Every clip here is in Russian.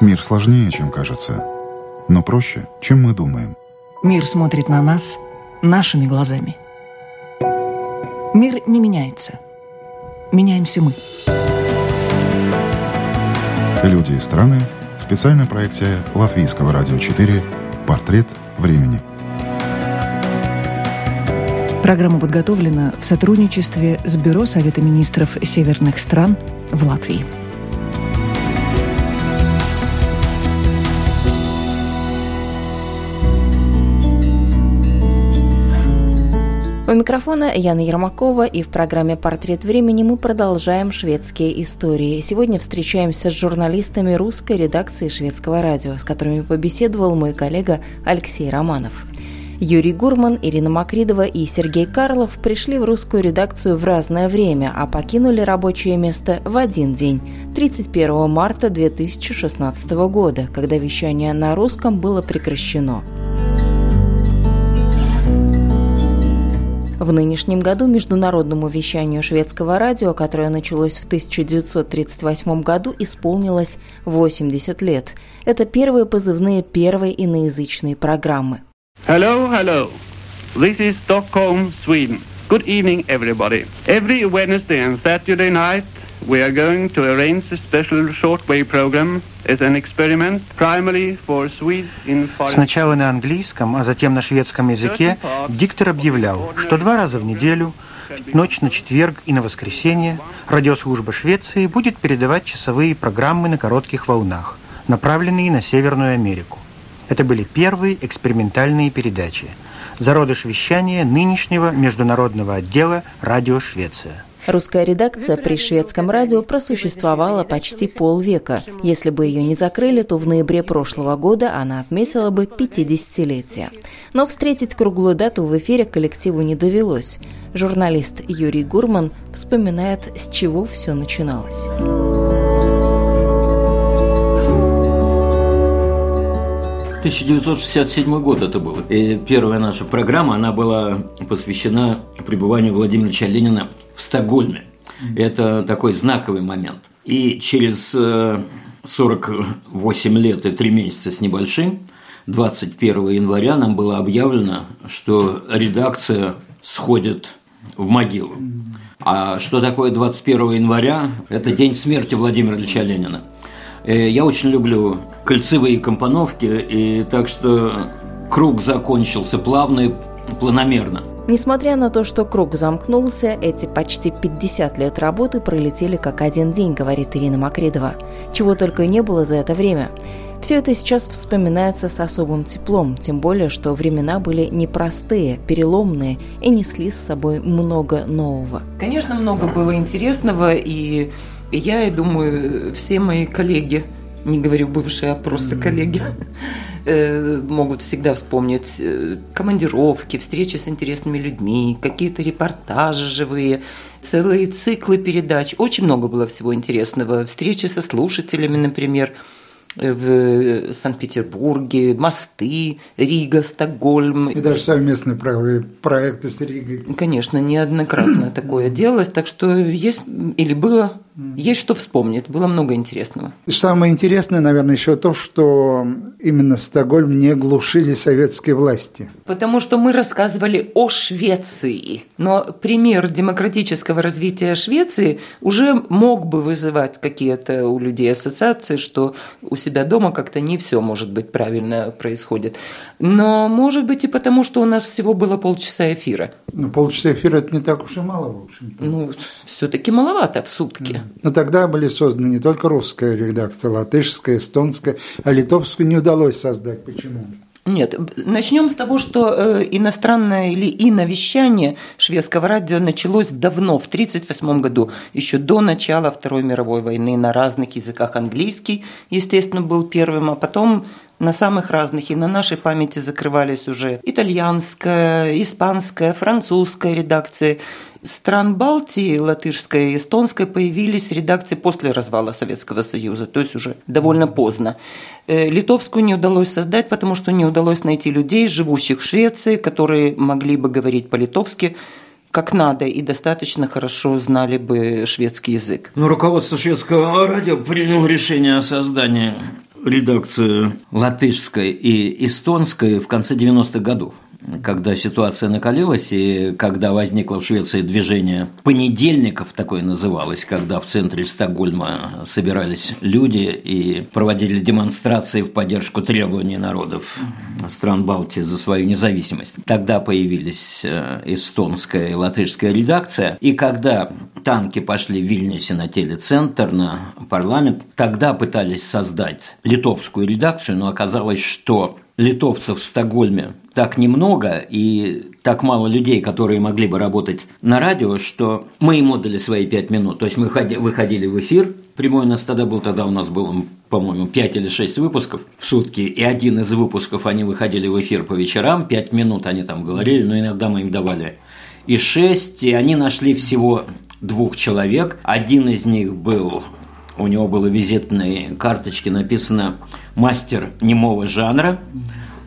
Мир сложнее, чем кажется, но проще, чем мы думаем. Мир смотрит на нас нашими глазами. Мир не меняется. Меняемся мы. Люди и страны. Специальная проекция Латвийского радио 4 «Портрет времени». Программа подготовлена в сотрудничестве с Бюро Совета министров северных стран в Латвии. У микрофона Яна Ермакова, и в программе «Портрет времени» мы продолжаем шведские истории. Сегодня встречаемся с журналистами русской редакции шведского радио, с которыми побеседовал мой коллега Алексей Романов. Юрий Гурман, Ирина Макридова и Сергей Карлов пришли в русскую редакцию в разное время, а покинули рабочее место в один день – 31 марта 2016 года, когда вещание на русском было прекращено. В нынешнем году международному вещанию шведского радио, которое началось в 1938 году, исполнилось 80 лет. Это первые позывные первой иноязычной программы. Hello, hello. This is Stockholm, Sweden. Good evening, everybody. Every Wednesday and Saturday night, we are going to arrange a special shortwave program as an experiment, primarily for Swedes in foreign... Сначала на английском, а затем на шведском языке диктор объявлял, что два раза в неделю, ночь на четверг и на воскресенье, радиослужба Швеции будет передавать часовые программы на коротких волнах, направленные на Северную Америку. Это были первые экспериментальные передачи. Зародыш вещания нынешнего международного отдела «Радио Швеция». Русская редакция при шведском радио просуществовала почти полвека. Если бы ее не закрыли, то в ноябре прошлого года она отметила бы 50-летие. Но встретить круглую дату в эфире коллективу не довелось. Журналист Юрий Гурман вспоминает, с чего все начиналось. 1967 год это был. И первая наша программа, она была посвящена пребыванию Владимира Ильича Ленина в Стокгольме. Это такой знаковый момент. И через 48 э, лет и 3 месяца с небольшим, 21 января нам было объявлено, что редакция сходит в могилу. А что такое 21 января? Это день смерти Владимира Ильича Ленина. Э, я очень люблю кольцевые компоновки, и так что круг закончился плавно и планомерно. Несмотря на то, что круг замкнулся, эти почти 50 лет работы пролетели как один день, говорит Ирина Макредова. Чего только не было за это время. Все это сейчас вспоминается с особым теплом, тем более, что времена были непростые, переломные и несли с собой много нового. Конечно, много было интересного, и я, и думаю, все мои коллеги, не говорю бывшие, а просто mm-hmm. коллеги, э, могут всегда вспомнить э, командировки, встречи с интересными людьми, какие-то репортажи живые, целые циклы передач. Очень много было всего интересного. Встречи со слушателями, например – в Санкт-Петербурге, мосты, Рига, Стокгольм. И даже совместные проекты с Ригой. Конечно, неоднократно такое делалось, так что есть или было, есть что вспомнить, было много интересного. Самое интересное, наверное, еще то, что именно Стокгольм не глушили советские власти. Потому что мы рассказывали о Швеции, но пример демократического развития Швеции уже мог бы вызывать какие-то у людей ассоциации, что у себя дома как-то не все, может быть, правильно происходит. Но, может быть, и потому, что у нас всего было полчаса эфира. Ну, полчаса эфира – это не так уж и мало, в общем-то. Ну, все-таки маловато в сутки. Но тогда были созданы не только русская редакция, латышская, эстонская, а литовскую не удалось создать. Почему? Нет, начнем с того, что э, иностранное или иновещание шведского радио началось давно, в 1938 году, еще до начала Второй мировой войны на разных языках. Английский, естественно, был первым, а потом на самых разных, и на нашей памяти закрывались уже итальянская, испанская, французская редакции. Стран Балтии, латышская и эстонская, появились редакции после развала Советского Союза, то есть уже довольно поздно. Э, литовскую не удалось создать, потому что не удалось найти людей, живущих в Швеции, которые могли бы говорить по-литовски, как надо и достаточно хорошо знали бы шведский язык. Но руководство шведского радио приняло решение о создании редакцию латышской и эстонской в конце 90-х годов когда ситуация накалилась и когда возникло в Швеции движение понедельников, такое называлось, когда в центре Стокгольма собирались люди и проводили демонстрации в поддержку требований народов стран Балтии за свою независимость. Тогда появились э, эстонская и латышская редакция, и когда танки пошли в Вильнюсе на телецентр, на парламент, тогда пытались создать литовскую редакцию, но оказалось, что литовцев в Стокгольме так немного и так мало людей, которые могли бы работать на радио, что мы ему дали свои пять минут. То есть мы выходили в эфир, прямой у нас тогда был, тогда у нас было, по-моему, пять или шесть выпусков в сутки, и один из выпусков они выходили в эфир по вечерам, пять минут они там говорили, но иногда мы им давали и шесть, и они нашли всего двух человек. Один из них был у него было визитной карточке написано «мастер немого жанра»,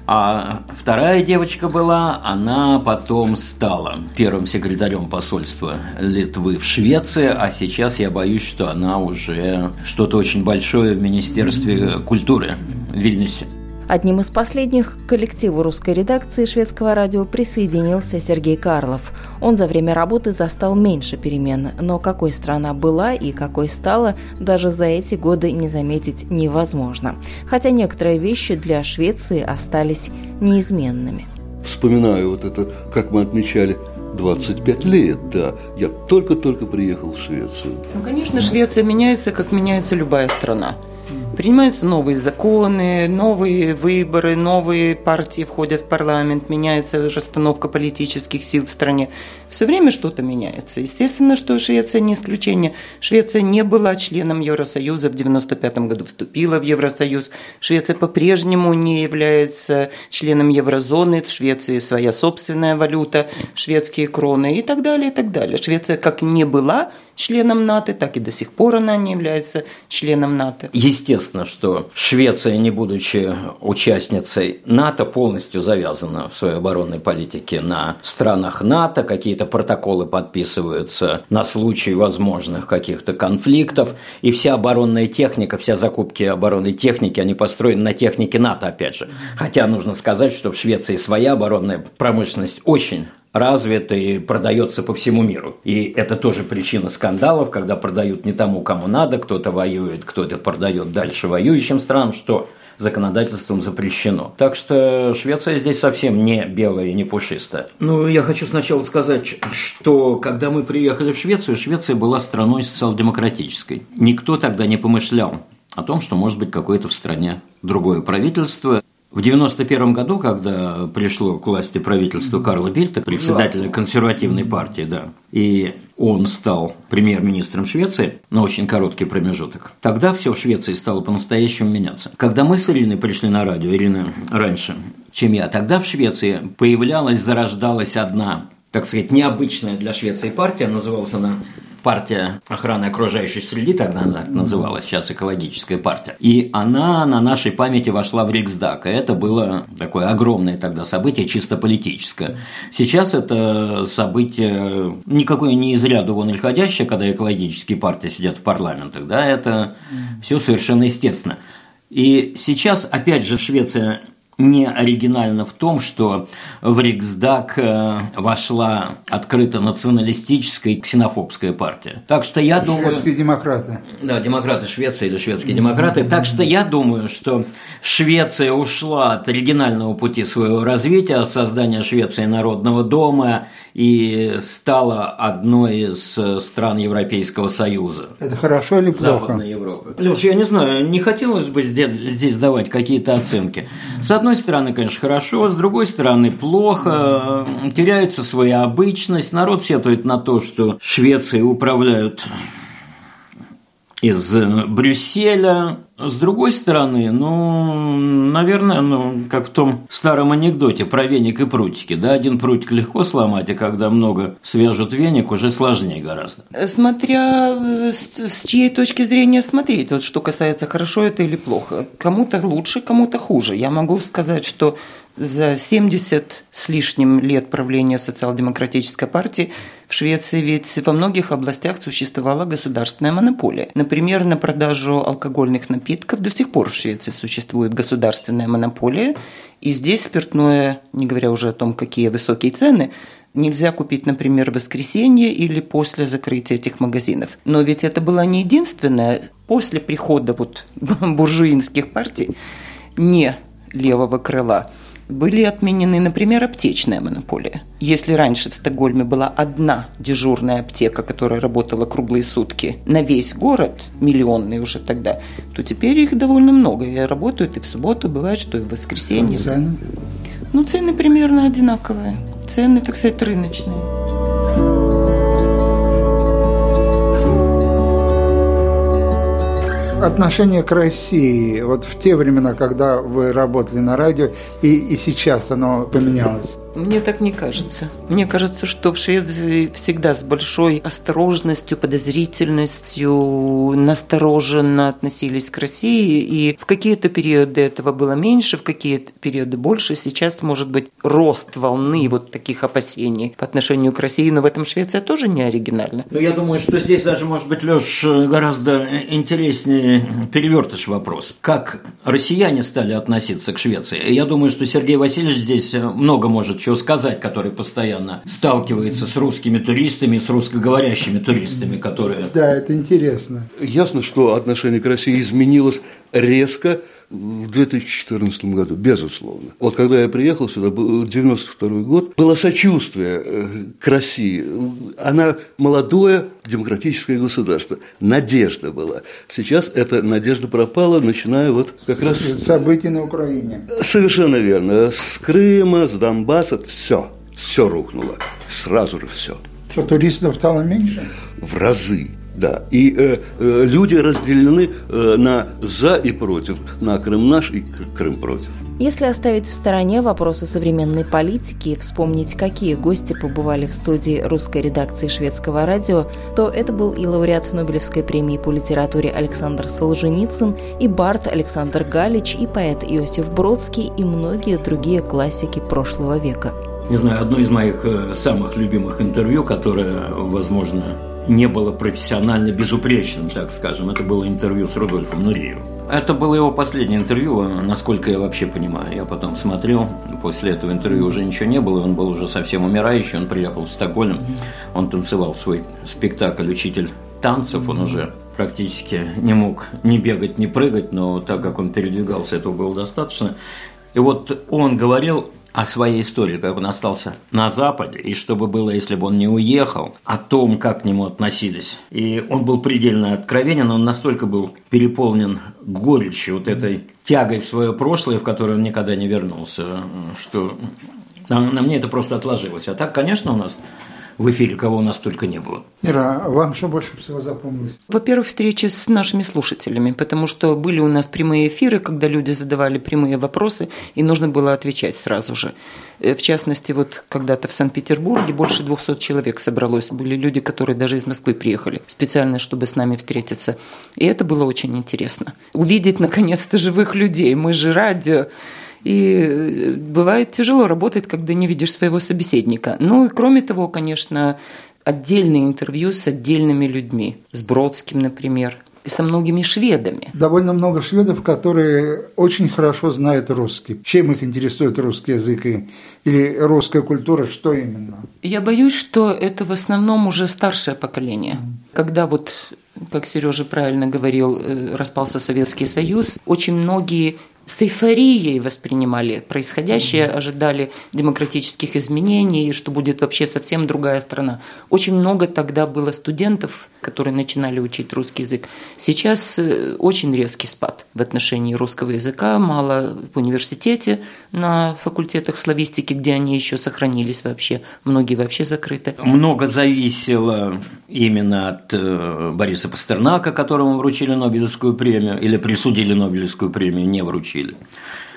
а вторая девочка была, она потом стала первым секретарем посольства Литвы в Швеции, а сейчас я боюсь, что она уже что-то очень большое в Министерстве культуры в Вильнюсе. Одним из последних к коллективу русской редакции шведского радио присоединился Сергей Карлов. Он за время работы застал меньше перемен, но какой страна была и какой стала, даже за эти годы не заметить невозможно. Хотя некоторые вещи для Швеции остались неизменными. Вспоминаю вот это, как мы отмечали 25 лет, да. Я только-только приехал в Швецию. Ну, конечно, Швеция меняется, как меняется любая страна. Принимаются новые законы, новые выборы, новые партии входят в парламент, меняется расстановка политических сил в стране. Все время что-то меняется. Естественно, что Швеция не исключение. Швеция не была членом Евросоюза, в 1995 году вступила в Евросоюз. Швеция по-прежнему не является членом еврозоны. В Швеции своя собственная валюта, шведские кроны и так далее, и так далее. Швеция как не была членом НАТО, так и до сих пор она не является членом НАТО. Естественно, что Швеция, не будучи участницей НАТО, полностью завязана в своей оборонной политике на странах НАТО, какие-то протоколы подписываются на случай возможных каких-то конфликтов, и вся оборонная техника, вся закупки оборонной техники, они построены на технике НАТО, опять же. Хотя нужно сказать, что в Швеции своя оборонная промышленность очень развит и продается по всему миру. И это тоже причина скандалов, когда продают не тому, кому надо, кто-то воюет, кто-то продает дальше воюющим странам, что законодательством запрещено. Так что Швеция здесь совсем не белая и не пушистая. Ну, я хочу сначала сказать, что когда мы приехали в Швецию, Швеция была страной социал-демократической. Никто тогда не помышлял о том, что может быть какое-то в стране другое правительство. В 1991 году, когда пришло к власти правительство Карла Бильта, председателя консервативной партии, да, и он стал премьер-министром Швеции на очень короткий промежуток, тогда все в Швеции стало по-настоящему меняться. Когда мы с Ириной пришли на радио, Ирина раньше, чем я, тогда в Швеции появлялась, зарождалась одна так сказать, необычная для Швеции партия, называлась она партия охраны окружающей среды, тогда она называлась, сейчас экологическая партия. И она на нашей памяти вошла в Риксдаг. И это было такое огромное тогда событие, чисто политическое. Сейчас это событие никакое не из ряда вон исходящее, когда экологические партии сидят в парламентах. Да, это все совершенно естественно. И сейчас, опять же, Швеция не оригинально в том, что в Риксдаг э, вошла открыто националистическая и ксенофобская партия. Так что я думаю... Шведские демократы. Да, демократы Швеции или шведские демократы. Так что я думаю, что Швеция ушла от оригинального пути своего развития, от создания Швеции народного дома и стала одной из стран Европейского Союза. Это хорошо или плохо? Западной Европы. Леш, я не знаю, не хотелось бы здесь давать какие-то оценки. С одной стороны, конечно, хорошо, с другой стороны, плохо. Теряется своя обычность. Народ сетует на то, что Швецией управляют из Брюсселя, с другой стороны, ну, наверное, ну, как в том старом анекдоте про веник и прутики, да, один прутик легко сломать, а когда много свяжут веник, уже сложнее гораздо. Смотря э, с, с чьей точки зрения смотреть, вот что касается хорошо это или плохо. Кому-то лучше, кому-то хуже. Я могу сказать, что за 70 с лишним лет правления социал-демократической партии в Швеции ведь во многих областях существовала государственная монополия. Например, на продажу алкогольных напитков. До сих пор в Швеции существует государственная монополия, и здесь спиртное, не говоря уже о том, какие высокие цены, нельзя купить, например, в воскресенье или после закрытия этих магазинов. Но ведь это была не единственная. После прихода вот буржуинских партий не левого крыла были отменены, например, аптечная монополия. Если раньше в Стокгольме была одна дежурная аптека, которая работала круглые сутки на весь город, миллионный уже тогда, то теперь их довольно много. И работают и в субботу, бывает, что и в воскресенье. Цены? Ну, цены примерно одинаковые. Цены, так сказать, рыночные. Отношение к России, вот в те времена, когда вы работали на радио, и, и сейчас оно поменялось? Мне так не кажется. Мне кажется, что в Швеции всегда с большой осторожностью, подозрительностью, настороженно относились к России. И в какие-то периоды этого было меньше, в какие-то периоды больше. Сейчас может быть рост волны вот таких опасений по отношению к России. Но в этом Швеция тоже не оригинальна. Ну, я думаю, что здесь даже, может быть, Леш, гораздо интереснее перевертыш вопрос. Как россияне стали относиться к Швеции? Я думаю, что Сергей Васильевич здесь много может чего сказать, который постоянно сталкивается с русскими туристами, с русскоговорящими туристами, которые... Да, это интересно. Ясно, что отношение к России изменилось резко в 2014 году, безусловно. Вот когда я приехал сюда, был 92 год, было сочувствие э, к России. Она молодое демократическое государство. Надежда была. Сейчас эта надежда пропала, начиная вот как раз... События на Украине. Совершенно верно. С Крыма, с Донбасса, все. Все рухнуло. Сразу же все. Что, туристов стало меньше? В разы. Да, и э, э, люди разделены э, на за и против, на Крым наш и Крым против. Если оставить в стороне вопросы современной политики и вспомнить, какие гости побывали в студии русской редакции шведского радио, то это был и лауреат Нобелевской премии по литературе Александр Солженицын, и Барт Александр Галич, и поэт Иосиф Бродский, и многие другие классики прошлого века. Не знаю, одно из моих э, самых любимых интервью, которое, возможно, не было профессионально безупречным, так скажем. Это было интервью с Рудольфом Нуриевым. Это было его последнее интервью, насколько я вообще понимаю. Я потом смотрел, после этого интервью уже ничего не было, он был уже совсем умирающий, он приехал в Стокгольм, он танцевал свой спектакль «Учитель танцев», он уже практически не мог ни бегать, ни прыгать, но так как он передвигался, этого было достаточно. И вот он говорил о своей истории, как он остался на Западе, и чтобы было, если бы он не уехал, о том, как к нему относились. И он был предельно откровенен, он настолько был переполнен горечью, вот этой тягой в свое прошлое, в которое он никогда не вернулся, что на, на мне это просто отложилось. А так, конечно, у нас в эфире, кого у нас только не было. Ира, а вам что больше всего запомнилось? Во-первых, встречи с нашими слушателями, потому что были у нас прямые эфиры, когда люди задавали прямые вопросы, и нужно было отвечать сразу же. Э, в частности, вот когда-то в Санкт-Петербурге больше 200 человек собралось. Были люди, которые даже из Москвы приехали специально, чтобы с нами встретиться. И это было очень интересно. Увидеть, наконец-то, живых людей. Мы же радио. И э, бывает тяжело работать, когда не видишь своего собеседника. Ну и кроме того, конечно, отдельные интервью с отдельными людьми. С Бродским, например, и со многими шведами. Довольно много шведов, которые очень хорошо знают русский. Чем их интересует русский язык и, или русская культура, что именно? Я боюсь, что это в основном уже старшее поколение. Когда вот, как Сережа правильно говорил, э, распался Советский Союз, очень многие с эйфорией воспринимали происходящее, ожидали демократических изменений, что будет вообще совсем другая страна. Очень много тогда было студентов, которые начинали учить русский язык. Сейчас э, очень резкий спад в отношении русского языка, мало в университете, на факультетах славистики, где они еще сохранились вообще, многие вообще закрыты. Много зависело именно от э, Бориса Пастернака, которому вручили Нобелевскую премию, или присудили Нобелевскую премию, не вручили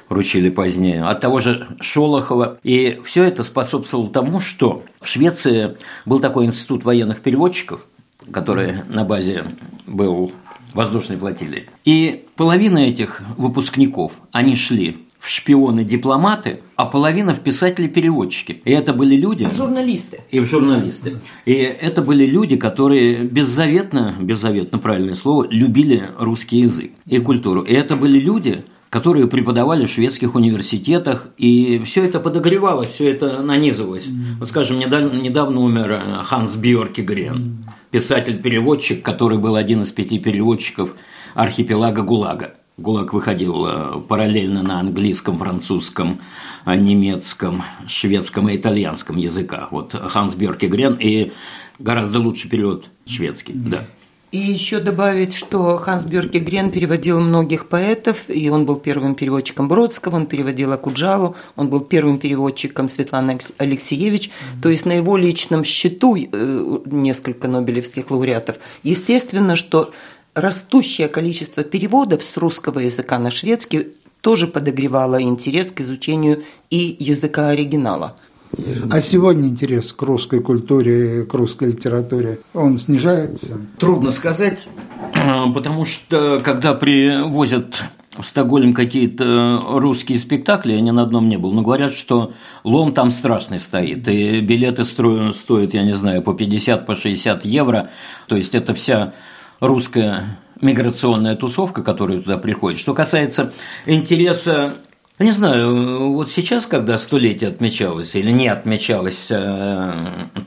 вручили позднее, от того же Шолохова. И все это способствовало тому, что в Швеции был такой институт военных переводчиков, который на базе был воздушной флотилии. И половина этих выпускников, они шли в шпионы-дипломаты, а половина в писатели-переводчики. И это были люди... Журналисты. И в журналисты. И это были люди, которые беззаветно, беззаветно правильное слово, любили русский язык и культуру. И это были люди, которые преподавали в шведских университетах, и все это подогревалось, все это нанизывалось. Mm. Вот, скажем, недавно, недавно умер э, Ханс Бьорки Грен, mm. писатель-переводчик, который был один из пяти переводчиков архипелага ГУЛАГа. ГУЛАГ выходил э, параллельно на английском, французском, э, немецком, шведском и итальянском языках. Вот Ханс Бьорки Грен и гораздо лучший перевод шведский, mm. да. И еще добавить, что Ханс Бюрке Грен переводил многих поэтов, и он был первым переводчиком Бродского, он переводил Акуджаву, он был первым переводчиком Светланы Алексеевич, mm-hmm. то есть на его личном счету э, несколько нобелевских лауреатов. Естественно, что растущее количество переводов с русского языка на шведский тоже подогревало интерес к изучению и языка оригинала. А сегодня интерес к русской культуре, к русской литературе, он снижается? Трудно сказать, а, потому что когда привозят в Стокгольм какие-то русские спектакли, я ни на одном не был, но говорят, что лом там страшный стоит, и билеты стоят, я не знаю, по 50, по 60 евро, то есть это вся русская миграционная тусовка, которая туда приходит. Что касается интереса не знаю, вот сейчас, когда столетие отмечалось или не отмечалось э,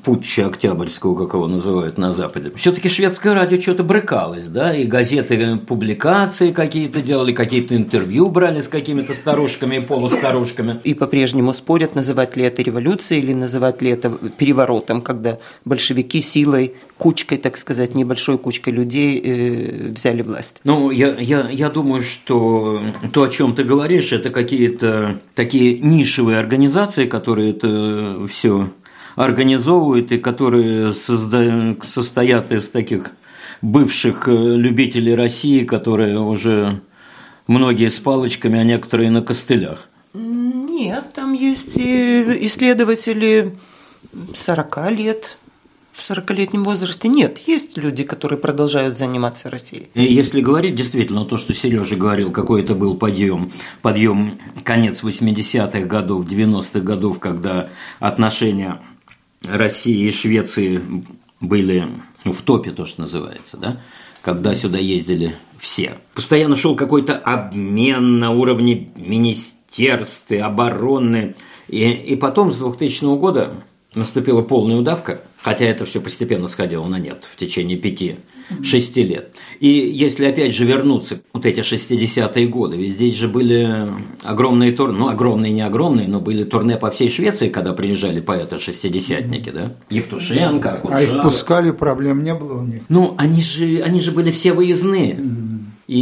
путча Октябрьского, как его называют на Западе, все-таки шведское радио что-то брыкалось, да, и газеты публикации какие-то делали, какие-то интервью брали с какими-то старушками и полустарушками. И по-прежнему спорят, называть ли это революцией или называть ли это переворотом, когда большевики силой кучкой, так сказать, небольшой кучкой людей э, взяли власть. Ну, я, я, я думаю, что то, о чем ты говоришь, это какие-то такие нишевые организации, которые это все организовывают и которые создают, состоят из таких бывших э, любителей России, которые уже многие с палочками, а некоторые на костылях. Нет, там есть исследователи 40 лет, в 40-летнем возрасте нет. Есть люди, которые продолжают заниматься Россией. Если говорить действительно то, что Сережа говорил, какой это был подъем, подъем конец 80-х годов, 90-х годов, когда отношения России и Швеции были в топе, то, что называется, да? когда сюда ездили все. Постоянно шел какой-то обмен на уровне министерств обороны. И, и потом с 2000 года наступила полная удавка, хотя это все постепенно сходило на нет в течение пяти шести лет. И если опять же вернуться вот эти 60-е годы, ведь здесь же были огромные турне, ну огромные не огромные, но были турне по всей Швеции, когда приезжали поэты-шестидесятники, да? Евтушенко, Акуджава. А их пускали, проблем не было у них? Ну, они же, они же были все выездные. И,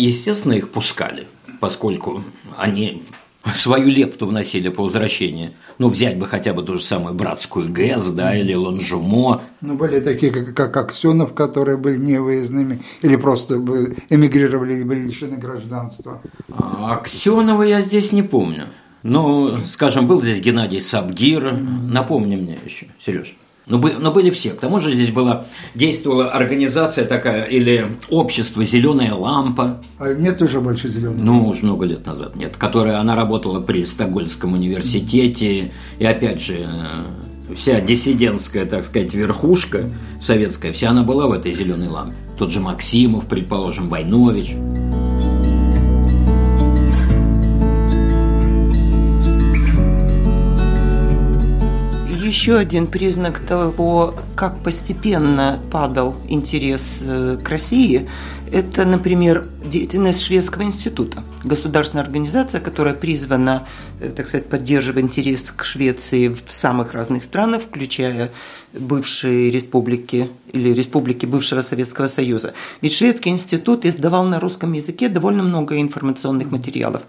естественно, их пускали, поскольку они свою лепту вносили по возвращении. Ну, взять бы хотя бы ту же самую братскую ГЭС, да, или Ланжумо. Ну, были такие, как, как Аксенов, которые были невыездными, или просто эмигрировали, или были лишены гражданства. А Аксенова я здесь не помню. Ну, скажем, был здесь Геннадий Сабгир. Напомни мне еще, Сереж. Но, но были все. К тому же здесь была, действовала организация такая, или общество «Зеленая лампа». А нет уже больше «Зеленой Ну, уже много лет назад нет. Которая, она работала при Стокгольмском университете. И опять же, вся диссидентская, так сказать, верхушка советская, вся она была в этой «Зеленой лампе». Тот же Максимов, предположим, Войнович. Еще один признак того, как постепенно падал интерес э, к России, это, например, деятельность Шведского института, государственная организация, которая призвана, э, так сказать, поддерживать интерес к Швеции в самых разных странах, включая бывшие республики или республики бывшего Советского Союза. Ведь Шведский институт издавал на русском языке довольно много информационных материалов,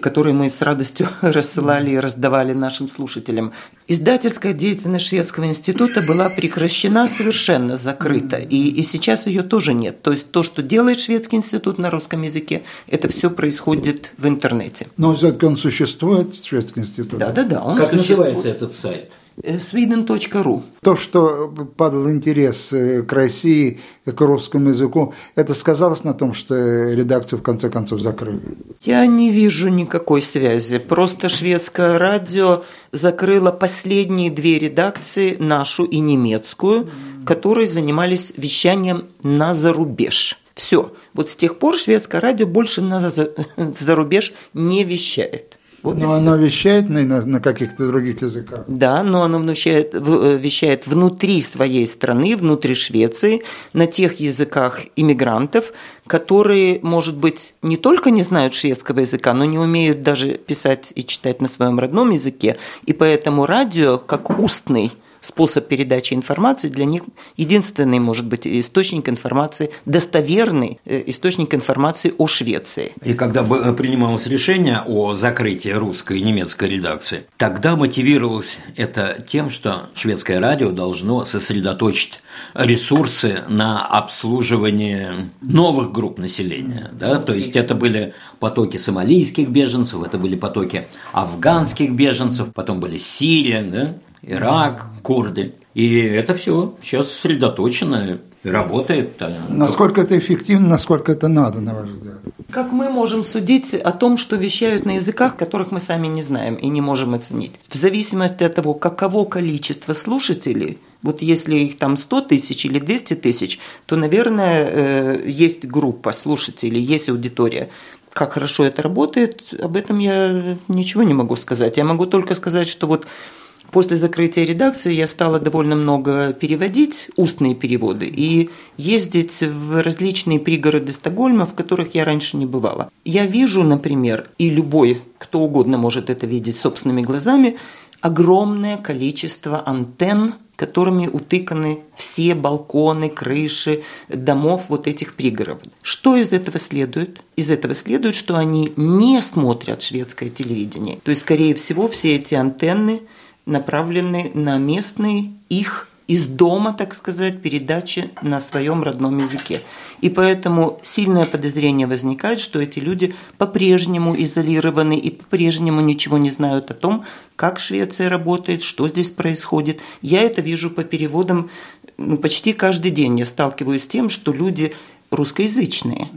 которые мы с радостью рассылали и раздавали нашим слушателям. Издательская деятельность Шведского института была прекращена совершенно закрыта, и, и сейчас ее тоже нет. То есть то, что делает Шведский институт на русском языке, это все происходит в интернете. Но все-таки он существует, Шведский институт? Да, да, да. Он как существует. называется этот сайт? sweden.ru. То, что падал интерес к России, к русскому языку, это сказалось на том, что редакцию в конце концов закрыли? Я не вижу никакой связи. Просто шведское радио закрыло последние две редакции, нашу и немецкую, которые занимались вещанием на зарубеж. Все. Вот с тех пор шведское радио больше на зарубеж не вещает. Вот но оно вещает на, на, на каких-то других языках. Да, но оно вещает, э, вещает внутри своей страны, внутри Швеции, на тех языках иммигрантов, которые, может быть, не только не знают шведского языка, но не умеют даже писать и читать на своем родном языке. И поэтому радио, как устный способ передачи информации для них единственный, может быть, источник информации, достоверный э, источник информации о Швеции. И когда э, принималось решение о закрытии русской и немецкой редакции, тогда мотивировалось это тем, что шведское радио должно сосредоточить ресурсы на обслуживание новых групп населения. Да? То есть это были потоки сомалийских беженцев, это были потоки афганских беженцев, потом были Сирия, да? Ирак, курды. И это все сейчас сосредоточено работает. Насколько это эффективно, насколько это надо, на ваш взгляд? Как мы можем судить о том, что вещают на языках, которых мы сами не знаем и не можем оценить? В зависимости от того, каково количество слушателей, вот если их там 100 тысяч или 200 тысяч, то, наверное, э, есть группа слушателей, есть аудитория. Как хорошо это работает, об этом я ничего не могу сказать. Я могу только сказать, что вот После закрытия редакции я стала довольно много переводить, устные переводы, и ездить в различные пригороды Стокгольма, в которых я раньше не бывала. Я вижу, например, и любой, кто угодно может это видеть собственными глазами, огромное количество антенн, которыми утыканы все балконы, крыши домов вот этих пригородов. Что из этого следует? Из этого следует, что они не смотрят шведское телевидение. То есть, скорее всего, все эти антенны – направлены на местные их из дома, так сказать, передачи на своем родном языке. И поэтому сильное подозрение возникает, что эти люди по-прежнему изолированы и по-прежнему ничего не знают о том, как Швеция работает, что здесь происходит. Я это вижу по переводам ну, почти каждый день. Я сталкиваюсь с тем, что люди русскоязычные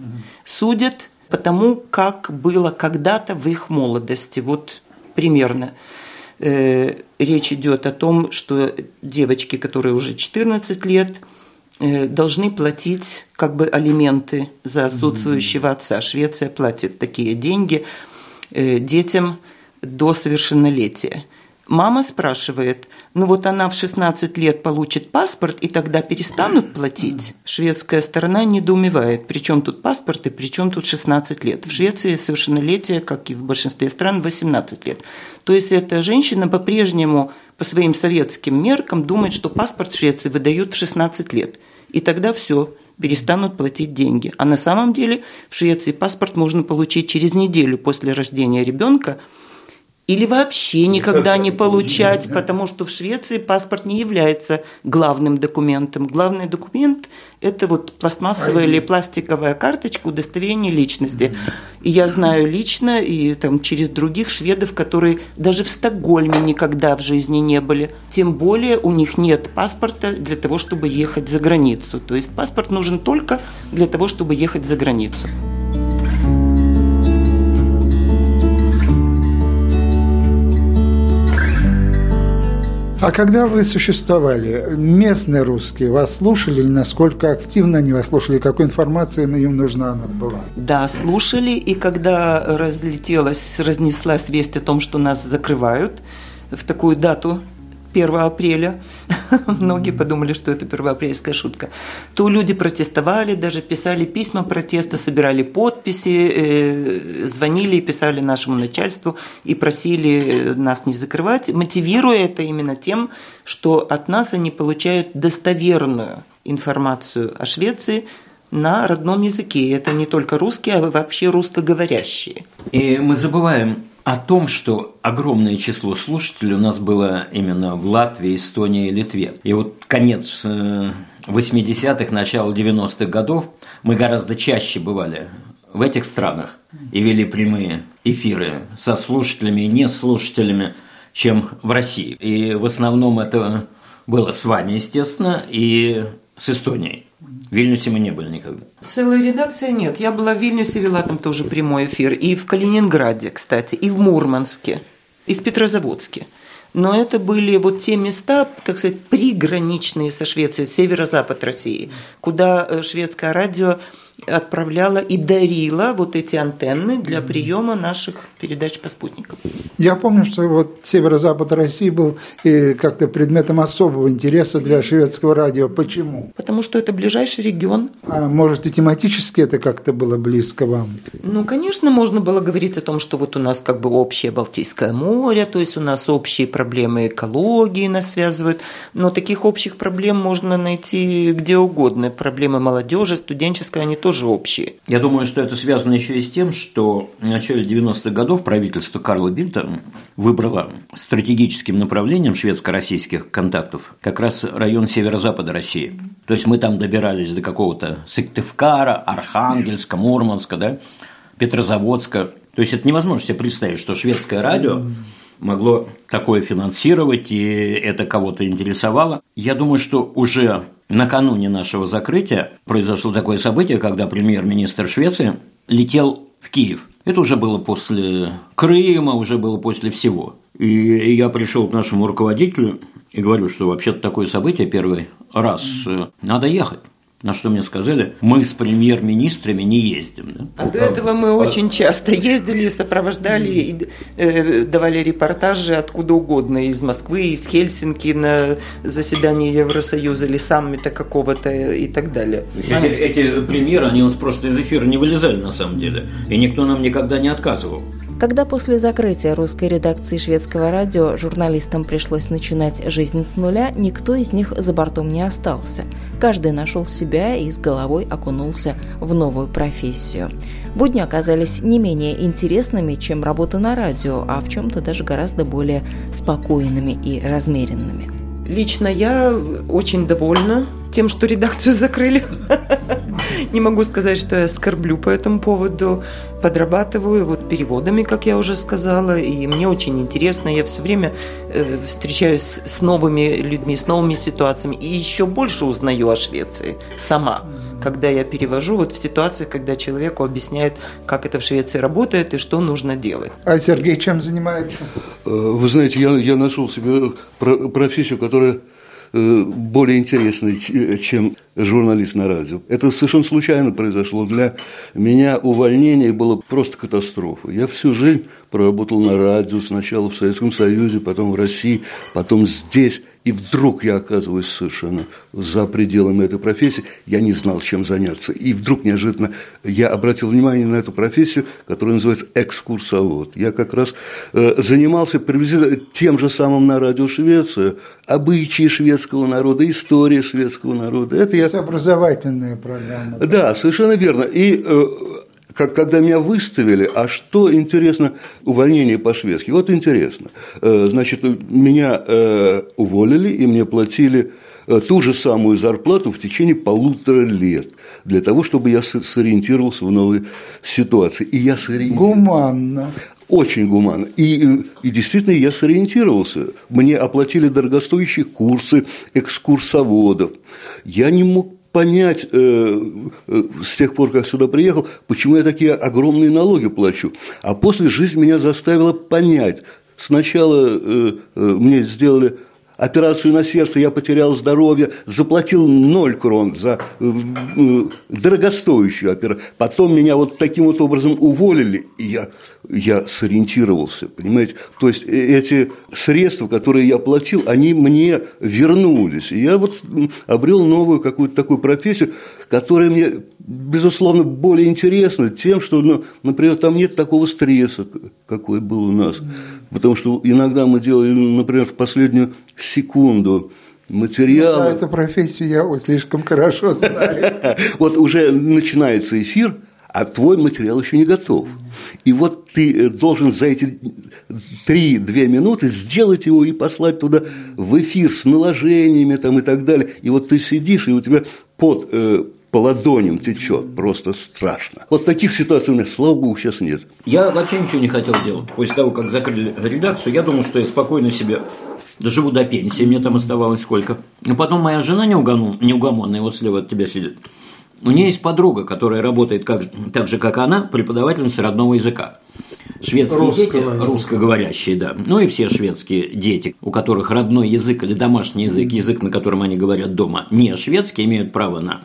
судят по тому, как было когда-то в их молодости. Вот примерно. Э, речь идет о том, что девочки, которые уже 14 лет, э, должны платить как бы алименты за отсутствующего отца. Швеция платит такие деньги э, детям до совершеннолетия. Мама спрашивает, ну вот она в 16 лет получит паспорт, и тогда перестанут платить. Шведская сторона недоумевает, при чем тут паспорт и при чем тут 16 лет. В Швеции совершеннолетие, как и в большинстве стран, 18 лет. То есть эта женщина по-прежнему по своим советским меркам думает, что паспорт в Швеции выдают в 16 лет. И тогда все, перестанут платить деньги. А на самом деле в Швеции паспорт можно получить через неделю после рождения ребенка – или вообще никогда не получать, потому что в Швеции паспорт не является главным документом. Главный документ – это вот пластмассовая или пластиковая карточка удостоверения личности. И я знаю лично и там через других шведов, которые даже в Стокгольме никогда в жизни не были. Тем более у них нет паспорта для того, чтобы ехать за границу. То есть паспорт нужен только для того, чтобы ехать за границу. А когда вы существовали, местные русские вас слушали, насколько активно они вас слушали, какой информации им нужна она была? Да, слушали, и когда разлетелась, разнеслась весть о том, что нас закрывают в такую дату, 1 апреля, многие подумали, что это первоапрельская шутка, то люди протестовали, даже писали письма протеста, собирали подписи, э, звонили и писали нашему начальству и просили э, нас не закрывать, мотивируя это именно тем, что от нас они получают достоверную информацию о Швеции, на родном языке. Это не только русские, а вообще русскоговорящие. И мы забываем о том, что огромное число слушателей у нас было именно в Латвии, Эстонии и Литве. И вот конец 80-х, э, начало 90-х годов мы гораздо чаще бывали в этих странах и вели прямые эфиры со слушателями и неслушателями. чем в России. И в основном это было с вами, естественно, и с Эстонией. В Вильнюсе мы не были никогда. Целая редакция нет. Я была в Вильнюсе, вела там тоже прямой эфир. И в Калининграде, кстати, и в Мурманске, и в Петрозаводске. Но это были вот те места, так сказать, приграничные со Швецией, северо-запад России, куда э, шведское радио отправляла и дарила вот эти антенны для приема наших передач по спутникам. Я помню, что вот северо-запад России был как-то предметом особого интереса для шведского радио. Почему? Потому что это ближайший регион. А может и тематически это как-то было близко вам? Ну, конечно, можно было говорить о том, что вот у нас как бы общее Балтийское море, то есть у нас общие проблемы экологии нас связывают, но таких общих проблем можно найти где угодно. Проблемы молодежи, студенческой, они тоже общие. Я думаю, что это связано еще и с тем, что в начале 90-х годов правительство Карла Бильта выбрало стратегическим направлением шведско-российских контактов как раз район северо-запада России. То есть мы там добирались до какого-то Сыктывкара, Архангельска, Мурманска, да, Петрозаводска. То есть это невозможно себе представить, что шведское радио могло такое финансировать, и это кого-то интересовало. Я думаю, что уже накануне нашего закрытия произошло такое событие, когда премьер-министр Швеции летел в Киев. Это уже было после Крыма, уже было после всего. И я пришел к нашему руководителю и говорю, что вообще-то такое событие первый раз э, надо ехать. На что мне сказали, мы с премьер-министрами не ездим. Да? А до этого мы очень часто ездили, сопровождали и э, давали репортажи откуда угодно, из Москвы, из Хельсинки на заседании Евросоюза или саммита какого-то и так далее. Эти, эти премьеры, они у нас просто из эфира не вылезали на самом деле, и никто нам никогда не отказывал. Когда после закрытия русской редакции шведского радио журналистам пришлось начинать жизнь с нуля, никто из них за бортом не остался. Каждый нашел себя и с головой окунулся в новую профессию. Будни оказались не менее интересными, чем работа на радио, а в чем-то даже гораздо более спокойными и размеренными. Лично я очень довольна тем, что редакцию закрыли. Не могу сказать, что я скорблю по этому поводу. Подрабатываю вот переводами, как я уже сказала, и мне очень интересно. Я все время э, встречаюсь с новыми людьми, с новыми ситуациями, и еще больше узнаю о Швеции сама когда я перевожу вот в ситуации, когда человеку объясняют, как это в Швеции работает и что нужно делать. А Сергей чем занимается? Э, вы знаете, я, я нашел себе профессию, которая Э, более интересный, чем журналист на радио. Это совершенно случайно произошло. Для меня увольнение было просто катастрофой. Я всю жизнь проработал на радио, сначала в Советском Союзе, потом в России, потом здесь. И вдруг я оказываюсь совершенно за пределами этой профессии. Я не знал, чем заняться. И вдруг неожиданно я обратил внимание на эту профессию, которая называется экскурсовод. Я как раз э, занимался приблизительно тем же самым на радио Швеция, обычаи шведского народа, история шведского народа. Это я... образовательная программа. Да, совершенно верно. И э, как, когда меня выставили, а что интересно, увольнение по-шведски. Вот интересно. Э, значит, меня э, уволили, и мне платили э, ту же самую зарплату в течение полутора лет для того, чтобы я сориентировался в новой ситуации. И я сориентировался. Гуманно. Очень гуманно. И, и действительно я сориентировался. Мне оплатили дорогостоящие курсы экскурсоводов. Я не мог понять э, э, с тех пор, как сюда приехал, почему я такие огромные налоги плачу. А после жизнь меня заставила понять. Сначала э, э, мне сделали операцию на сердце, я потерял здоровье, заплатил ноль крон за э, э, дорогостоящую операцию. Потом меня вот таким вот образом уволили, и я, я сориентировался, понимаете? То есть э, эти средства, которые я платил, они мне вернулись. И я вот обрел новую какую-то такую профессию, которая мне, безусловно, более интересна тем, что, ну, например, там нет такого стресса, какой был у нас. Потому что иногда мы делали, например, в последнюю секунду материал. Ну, да, эту профессию я слишком хорошо знаю. Вот уже начинается эфир, а твой материал еще не готов. И вот ты э, должен за эти три-две минуты сделать его и послать туда в эфир с наложениями там и так далее. И вот ты сидишь, и у тебя под э, по ладоням течет, просто страшно. Вот таких ситуаций у меня, слава богу, сейчас нет. Я вообще ничего не хотел делать. После того, как закрыли редакцию, я думал, что я спокойно себе доживу до пенсии, мне там оставалось сколько. Но потом моя жена неугомонная, вот слева от тебя сидит, у нее есть подруга, которая работает как, так же, как она, преподавательница родного языка. Шведские Русского дети, языка. русскоговорящие, да, ну и все шведские дети, у которых родной язык или домашний язык, язык, на котором они говорят дома, не шведский, имеют право на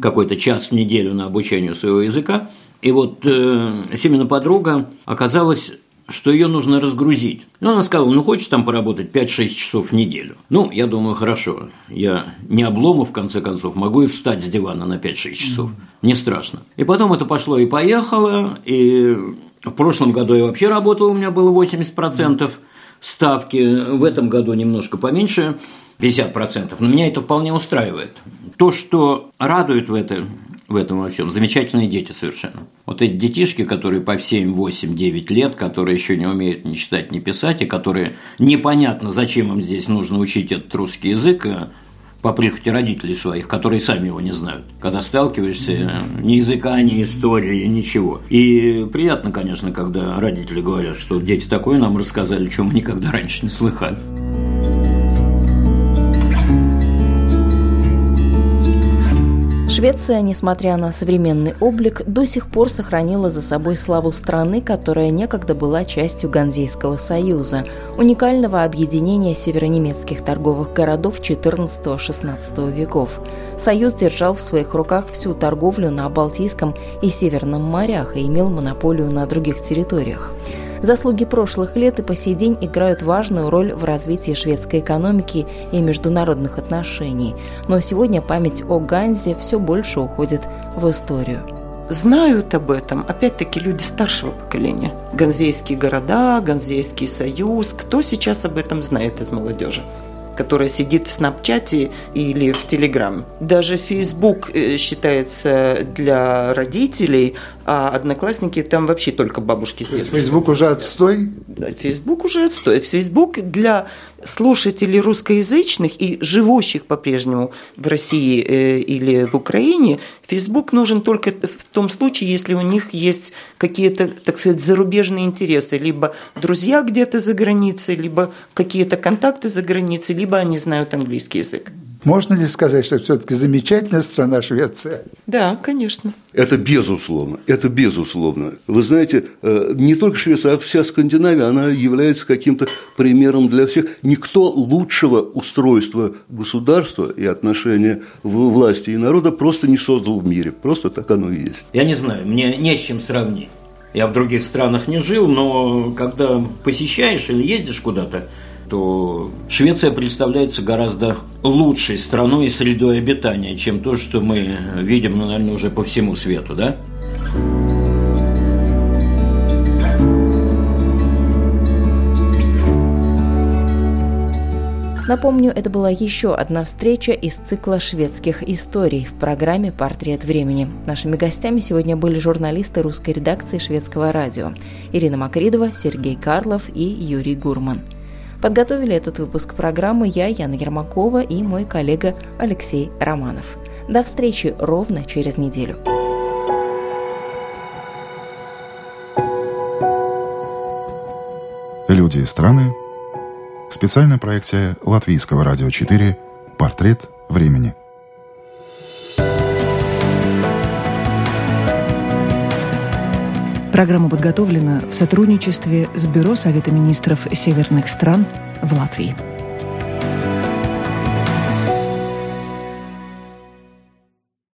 какой-то час в неделю на обучение своего языка. И вот э, Семена подруга оказалась что ее нужно разгрузить. Ну, она сказала, ну, хочешь там поработать 5-6 часов в неделю? Ну, я думаю, хорошо. Я не обломов, в конце концов, могу и встать с дивана на 5-6 часов. Не страшно. И потом это пошло и поехало, и в прошлом году я вообще работал, у меня было 80% ставки, в этом году немножко поменьше, 50%, но меня это вполне устраивает. То, что радует в этом, в этом во всем. Замечательные дети совершенно. Вот эти детишки, которые по 7, 8, 9 лет, которые еще не умеют ни читать, ни писать, и которые непонятно, зачем им здесь нужно учить этот русский язык, э, по прихоти родителей своих, которые сами его не знают. Когда сталкиваешься, ни языка, ни истории, ничего. И приятно, конечно, когда родители говорят, что дети такое нам рассказали, чего мы никогда раньше не слыхали. Швеция, несмотря на современный облик, до сих пор сохранила за собой славу страны, которая некогда была частью Ганзейского союза, уникального объединения северонемецких торговых городов XIV-XVI веков. Союз держал в своих руках всю торговлю на Балтийском и Северном морях и имел монополию на других территориях. Заслуги прошлых лет и по сей день играют важную роль в развитии шведской экономики и международных отношений. Но сегодня память о Ганзе все больше уходит в историю. Знают об этом, опять-таки, люди старшего поколения. Ганзейские города, Ганзейский союз. Кто сейчас об этом знает из молодежи? которая сидит в Снапчате или в Телеграме. Даже Facebook э, считается для родителей, а Одноклассники там вообще только бабушки с дедушками. Facebook уже отстой? Facebook уже отстой. Facebook для слушателей русскоязычных и живущих по-прежнему в России э, или в Украине, Facebook нужен только в том случае, если у них есть какие-то, так сказать, зарубежные интересы, либо друзья где-то за границей, либо какие-то контакты за границей, либо они знают английский язык. Можно ли сказать, что все-таки замечательная страна Швеция? Да, конечно. Это безусловно, это безусловно. Вы знаете, э, не только Швеция, а вся Скандинавия, она является каким-то примером для всех. Никто лучшего устройства государства и отношения власти и народа просто не создал в мире. Просто так оно и есть. Я не знаю, мне не с чем сравнить. Я в других странах не жил, но когда посещаешь или ездишь куда-то, то Швеция представляется гораздо лучшей страной и средой обитания, чем то, что мы видим, ну, наверное, уже по всему свету, да? Напомню, это была еще одна встреча из цикла шведских историй в программе «Портрет времени». Нашими гостями сегодня были журналисты русской редакции шведского радио Ирина Макридова, Сергей Карлов и Юрий Гурман. Подготовили этот выпуск программы я, Яна Ермакова и мой коллега Алексей Романов. До встречи ровно через неделю. Люди и страны. Специальная проекция Латвийского радио 4 «Портрет времени». Программа подготовлена в сотрудничестве с Бюро Совета министров северных стран в Латвии.